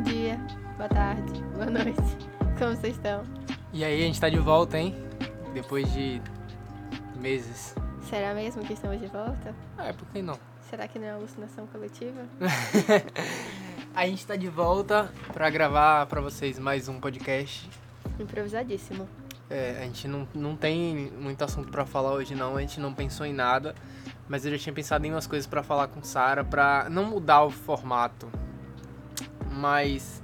Bom dia, boa tarde, boa noite. Como vocês estão? E aí, a gente tá de volta, hein? Depois de meses. Será mesmo que estamos de volta? Ah, é, por que não? Será que não é alucinação coletiva? a gente tá de volta pra gravar pra vocês mais um podcast. Improvisadíssimo. É, a gente não, não tem muito assunto pra falar hoje não, a gente não pensou em nada. Mas eu já tinha pensado em umas coisas pra falar com Sara pra não mudar o formato, mas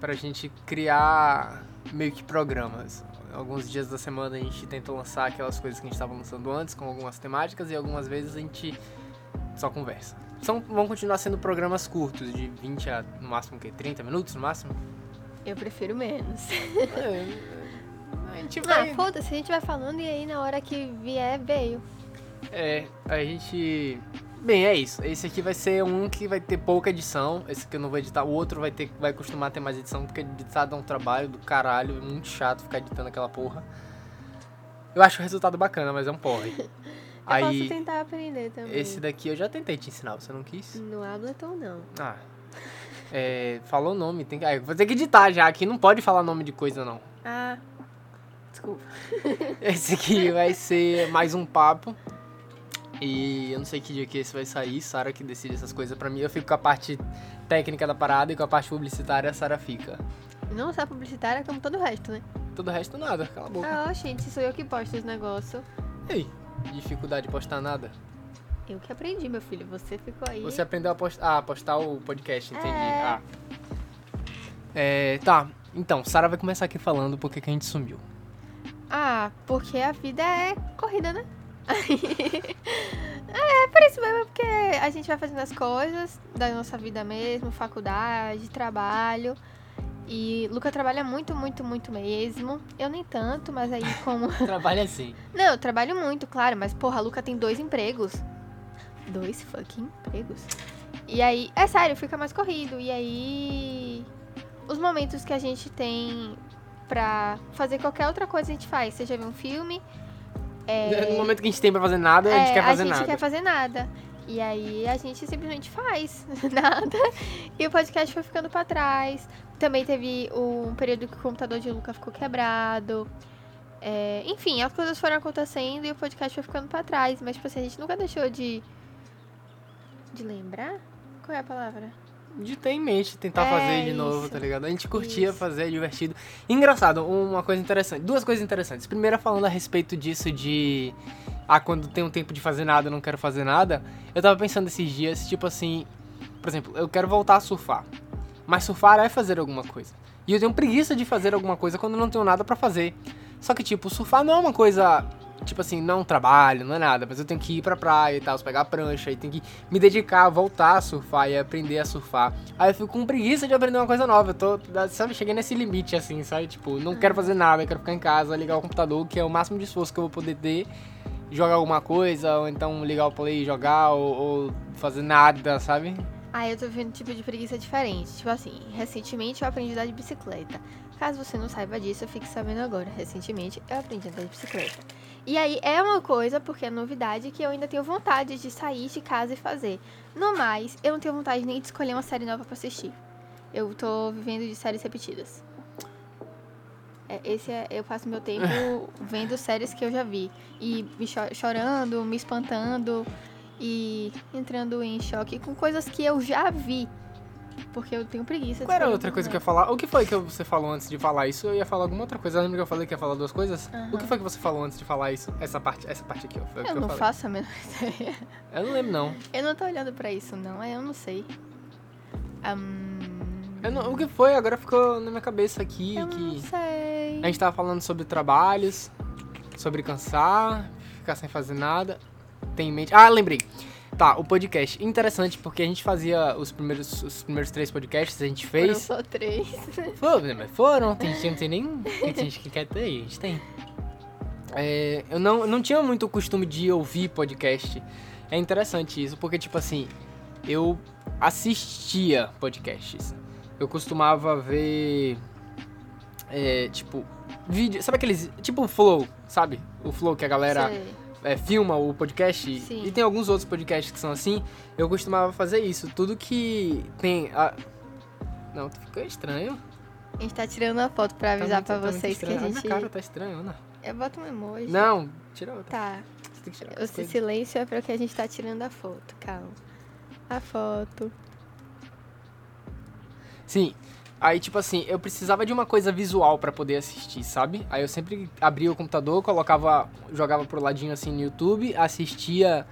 pra gente criar meio que programas. Alguns dias da semana a gente tenta lançar aquelas coisas que a gente estava lançando antes, com algumas temáticas, e algumas vezes a gente só conversa. São, vão continuar sendo programas curtos, de 20 a no máximo que 30 minutos no máximo? Eu prefiro menos. É, a gente Ah, vai. foda-se, a gente vai falando e aí na hora que vier, veio. É, a gente. Bem, é isso. Esse aqui vai ser um que vai ter pouca edição. Esse que eu não vou editar. O outro vai ter vai costumar ter mais edição, porque editar dá um trabalho do caralho. É muito chato ficar editando aquela porra. Eu acho o resultado bacana, mas é um porre. Eu Aí, posso tentar aprender também. esse daqui eu já tentei te ensinar, você não quis? No Ableton, não. Ah. É, falou o nome, tem que. Ah, vou ter que editar já, aqui não pode falar nome de coisa não. Ah, desculpa. Esse aqui vai ser mais um papo. E eu não sei que dia que esse vai sair, Sara que decide essas coisas pra mim. Eu fico com a parte técnica da parada e com a parte publicitária a Sara fica. Não só publicitária, como todo o resto, né? Todo o resto nada, cala a boca. Ah, gente, sou eu que posto os negócios. Ei, dificuldade de postar nada. Eu que aprendi, meu filho. Você ficou aí. Você aprendeu a postar, ah, postar o podcast, entendi. É. Ah. É, tá. Então, Sara vai começar aqui falando porque que a gente sumiu. Ah, porque a vida é corrida, né? é, por isso mesmo, porque a gente vai fazendo as coisas da nossa vida mesmo, faculdade, trabalho. E Luca trabalha muito, muito, muito mesmo. Eu nem tanto, mas aí como. Trabalha assim. Não, eu trabalho muito, claro, mas porra, a Luca tem dois empregos. Dois fucking empregos. E aí, é sério, fica mais corrido. E aí. Os momentos que a gente tem pra fazer qualquer outra coisa a gente faz. Seja ver um filme. É, No momento que a gente tem pra fazer nada, a gente é, quer fazer a gente nada. quer fazer nada. E aí a gente simplesmente faz nada. E o podcast foi ficando pra trás. Também teve um período que o computador de Luca ficou quebrado. É, enfim, as coisas foram acontecendo e o podcast foi ficando pra trás. Mas, tipo assim, a gente nunca deixou de. de lembrar? Qual é a palavra? De ter em mente, tentar É fazer de novo, isso. tá ligado? A gente curtia Isso. fazer, é divertido. Engraçado, uma coisa interessante, duas coisas interessantes. Primeira, falando a respeito disso de. Ah, quando tem um tempo de fazer nada, eu não quero fazer nada. Eu tava pensando esses dias, tipo assim. Por exemplo, eu quero voltar a surfar. Mas surfar é fazer alguma coisa. E eu tenho preguiça de fazer alguma coisa quando eu não tenho nada pra fazer. Só que, tipo, surfar não é uma coisa. Tipo assim, não é trabalho, não é nada, mas eu tenho que ir pra praia e tal, pegar a prancha e tenho que me dedicar, voltar a surfar e aprender a surfar. Aí eu fico com preguiça de aprender uma coisa nova. Eu tô, sabe, cheguei nesse limite, assim, sabe? Tipo, não quero fazer nada, eu quero ficar em casa, ligar o computador, que é o máximo de esforço que eu vou poder ter, jogar alguma coisa, ou então ligar o play e jogar, ou, ou fazer nada, sabe? Ah, eu tô vivendo um tipo de preguiça diferente. Tipo assim, recentemente eu aprendi a andar de bicicleta. Caso você não saiba disso, fique sabendo agora. Recentemente eu aprendi a andar de bicicleta. E aí é uma coisa, porque é novidade, que eu ainda tenho vontade de sair de casa e fazer. No mais, eu não tenho vontade nem de escolher uma série nova pra assistir. Eu tô vivendo de séries repetidas. É, esse é, eu passo meu tempo vendo séries que eu já vi. E me cho- chorando, me espantando e entrando em choque com coisas que eu já vi. Porque eu tenho preguiça. Qual era outra coisa que eu ia falar? O que foi que você falou antes de falar isso? Eu ia falar alguma outra coisa. Lembra que eu falei que ia falar duas coisas? Aham. O que foi que você falou antes de falar isso? Essa parte, essa parte aqui, ó. Eu eu não falei. faço a menor ideia. Eu não lembro, não. Eu não tô olhando pra isso, não. Eu não sei. Ahn, Eu não- O que foi? Agora ficou na minha cabeça aqui eu que não sei. a gente tava falando sobre trabalhos, sobre cansar, ficar sem fazer nada. Tem em mente. Ah, lembrei. Tá, o podcast. Interessante porque a gente fazia os primeiros, os primeiros três podcasts, a gente Foram fez. só três. Foram, mas foram, tem gente que não tem nem. Tem gente que quer ter, a gente tem. É, eu não, não tinha muito o costume de ouvir podcast. É interessante isso, porque, tipo assim, eu assistia podcasts. Eu costumava ver. É, tipo, vídeo. Sabe aqueles. Tipo o Flow, sabe? O Flow que a galera Sei. É, filma o podcast. Sim. E tem alguns outros podcasts que são assim. Eu costumava fazer isso. Tudo que tem. a- Não, ficou estranho. A gente tá tirando uma foto pra avisar muito- pra muito vocês que a gente. minha cara tá estranha, Ana. Eu boto um emoji. Não, tira outra. Tá. Você tem que tirar coisas. silêncio é porque a gente tá tirando a foto. Calma. A foto. Sim. Aí, tipo assim, eu precisava de uma coisa visual pra poder assistir, sabe? Aí eu sempre abria o computador, colocava, jogava pro ladinho assim no YouTube, assistia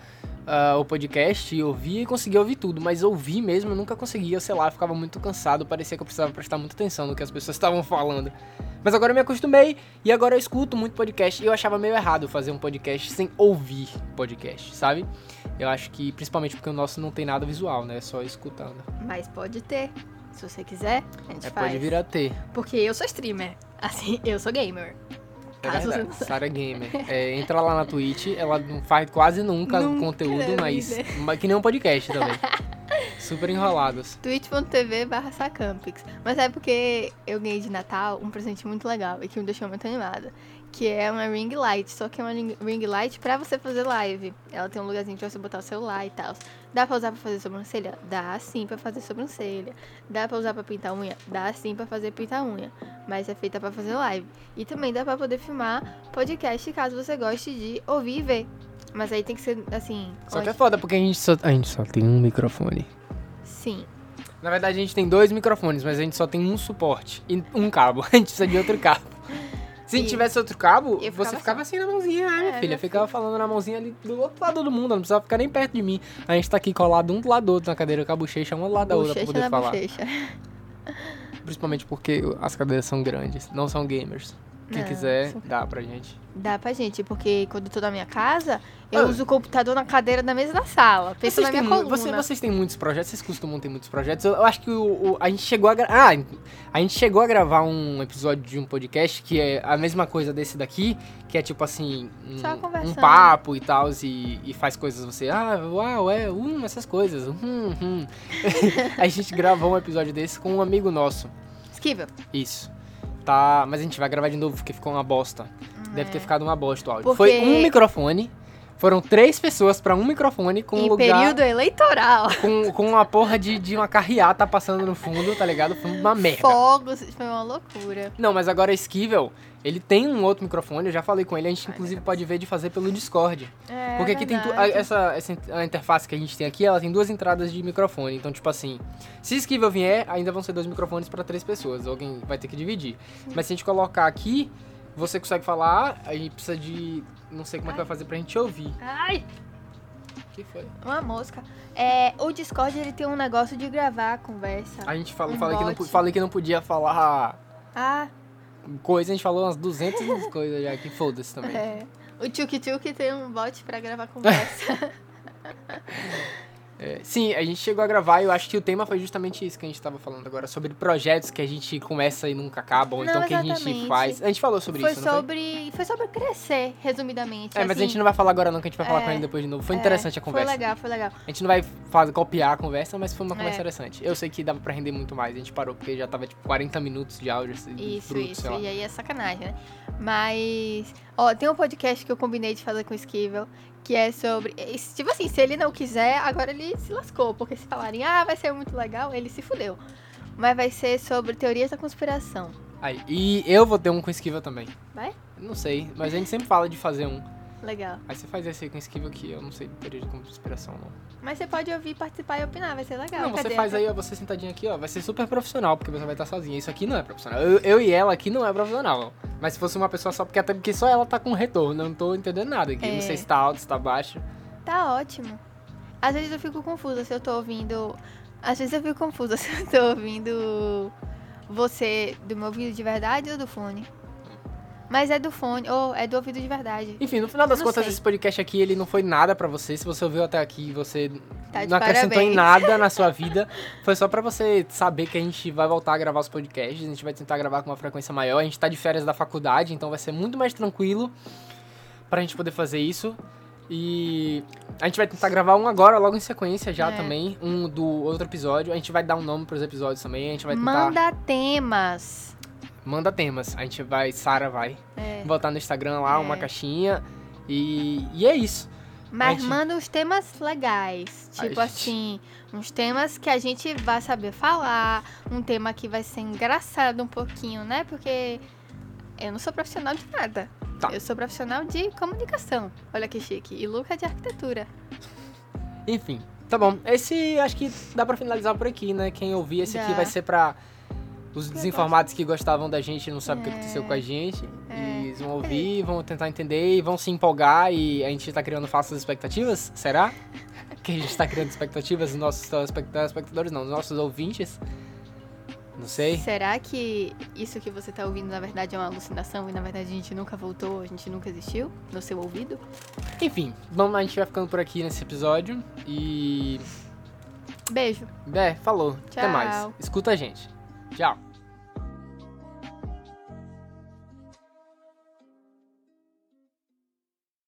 ah, o podcast, e ouvia e conseguia ouvir tudo. Mas ouvir mesmo eu nunca conseguia, sei lá, ficava muito cansado, parecia que eu precisava prestar muita atenção no que as pessoas estavam falando. Mas agora eu me acostumei e agora eu escuto muito podcast. E eu achava meio errado fazer um podcast sem ouvir podcast, sabe? Eu acho que principalmente porque o nosso não tem nada visual, né? É só escutando. Mas pode ter. Se você quiser, a gente É, faz. pode vir a ter. Porque eu sou streamer. Assim, eu sou gamer. É saiba. Sarah Gamer. É, entra lá na Twitch, ela não faz quase nunca, Nunca conteúdo, mas, mas que nem um podcast também. Super enrolados. twitch.tv barra sacampix. Mas é porque eu ganhei de Natal um presente muito legal e que me deixou muito animada. Que é uma ring light, só que é uma ring light pra você fazer live. Ela tem um lugarzinho pra você botar o celular e tal. Dá pra usar pra fazer sobrancelha? Dá sim pra fazer sobrancelha. Dá pra usar pra pintar unha? Dá sim pra fazer pintar unha. Mas é feita pra fazer live. E também dá pra poder filmar podcast caso você goste de ouvir e ver. Mas aí tem que ser assim. Só que é foda, porque a gente só, a gente só tem um microfone. Sim. Na verdade, a gente tem dois microfones, mas a gente só tem um suporte e um cabo. A gente precisa de outro cabo. Se a gente E- tivesse outro cabo, eu você ficava ficava assim na mãozinha, né, minha É, filha? Ficava falando na mãozinha ali do outro lado do mundo, não precisava ficar nem perto de mim. A gente tá aqui colado um do lado do outro na cadeira com a bochecha, uma do lado da outra pra poder falar. bochecha. Principalmente porque as cadeiras são grandes, não são gamers. Quem Não, quiser, dá pra gente. Dá pra gente, porque quando eu tô na minha casa, eu Ah. uso o computador na cadeira da mesa da sala. Pensa Vocês na minha coluna. você- vocês têm muitos projetos, vocês costumam ter muitos projetos. Eu, eu acho que o, o- a gente chegou a gra- ah, a gente chegou a gravar um episódio de um podcast que é a mesma coisa desse daqui, que é tipo assim, um, um papo e tal, e, e faz coisas você, ah, uau, é, hum, essas coisas, hum, hum. a gente gravou um episódio desse com um amigo nosso. Esquiva. Isso. Tá, mas a gente vai gravar de novo porque ficou uma bosta. Deve ter É. ficado uma bosta o áudio. Porque- Foi um microfone. Foram três pessoas pra um microfone com um em lugar período eleitoral. com, com uma porra de, de uma carreata passando no fundo, tá ligado? Foi uma merda. Fogos. Foi uma loucura. Não, mas agora Esquivel, ele tem um outro microfone, eu já falei com ele, a gente inclusive pode ver de fazer pelo Discord. É, Porque aqui tem tu- a- verdade. essa, essa a interface que a gente tem aqui, ela tem duas entradas de microfone. Então, tipo assim, se Esquivel vier, ainda vão ser dois microfones pra três pessoas. Alguém vai ter que dividir. Mas se a gente colocar aqui, você consegue falar, aí precisa de. Não sei como é que vai fazer pra gente ouvir. Ai, O que foi? uma mosca. É, o Discord, ele tem um negócio de gravar a conversa. A gente falou, Um falei, que não, bot. falei que não podia falar Ah, coisa, a gente falou umas 200 coisas já, que foda-se também. é. O Tchuk Tchuk tem um bot pra gravar conversa. É, sim, a gente chegou a gravar e eu acho que o tema foi justamente isso que a gente tava falando agora, sobre projetos que a gente começa e nunca acaba, ou Não, então que a gente faz. A gente falou sobre foi isso, sobre. Foi sobre crescer, resumidamente. foi? É, mas a assim. gente não vai falar agora não, que a gente vai falar É, com ele depois de novo. Foi É, interessante a conversa. Foi legal, foi legal. A gente não vai fazer, copiar a conversa, mas foi uma conversa É. interessante. Eu sei que dava pra render muito mais, a gente parou porque já tava tipo 40 minutos de áudio, assim, Isso, isso. E aí é sacanagem, né? Mas. Ó, tem um podcast que eu combinei de fazer com o Esquivel, que é sobre. Tipo assim, se ele não quiser, agora ele se lascou. Porque se falarem, ah, vai ser muito legal, ele se fudeu. Mas vai ser sobre teorias da conspiração. Aí, e eu vou ter um com esquiva também. Vai? Não sei, mas a gente sempre fala de fazer um. Legal. Aí você faz esse aí com esquiva que eu não sei de teoria de conspiração, não. Mas você pode ouvir, participar e opinar, vai ser legal. Não, você Cadê? faz aí, ó, você sentadinho aqui, ó, vai ser super profissional, porque você vai estar sozinha. Isso aqui não é profissional. Eu, eu e ela aqui não é profissional. Mas se fosse uma pessoa só, porque até porque só ela tá com retorno, eu não tô entendendo nada aqui. É. Não sei se tá alto, se tá baixo. Tá ótimo. Às vezes eu fico confusa se eu tô ouvindo. Às vezes eu fico confusa se eu tô ouvindo você do meu ouvido de verdade ou do fone. Mas é do fone, ou é do ouvido de verdade. Enfim, no final das Não contas, sei. esse podcast aqui, ele não foi nada pra você. Se você ouviu até aqui você Tá não acrescentou em parabéns. nada na sua vida, foi só pra você saber que a gente vai voltar a gravar os podcasts. A gente vai tentar gravar com uma frequência maior. A gente tá de férias da faculdade, então vai ser muito mais tranquilo pra gente poder fazer isso. E a gente vai tentar gravar um agora, logo em sequência já É. também. Um do outro episódio. A gente vai dar um nome pros episódios também. A gente vai tentar. Manda temas. Manda temas. A gente vai, Sara vai É. botar no Instagram lá É. uma caixinha. E, e é isso. Mas gente- manda uns temas legais. Ai, Tipo gente. assim, uns temas que a gente vai saber falar. Um tema que vai ser engraçado um pouquinho, né? Porque eu não sou profissional de nada. Tá. Eu sou profissional de comunicação. Olha que chique. E Luca de arquitetura. Enfim, tá bom. Esse acho que dá pra finalizar por aqui, né? Quem ouvir, esse aqui vai ser pra os desinformados que gostavam da gente não sabem o que É. aconteceu com a gente. É. E eles vão ouvir, vão tentar entender e vão se empolgar e a gente tá criando falsas expectativas? Será? Que a gente tá criando expectativas nos nossos telespect- telespectadores, não, nos nossos ouvintes? Não sei. Será que isso que você tá ouvindo na verdade é uma alucinação e na verdade a gente nunca voltou, a gente nunca existiu no seu ouvido? Enfim, vamos, a gente vai ficando por aqui nesse episódio e. Beijo. É, falou. Até mais. Tchau. Escuta a gente. Tchau.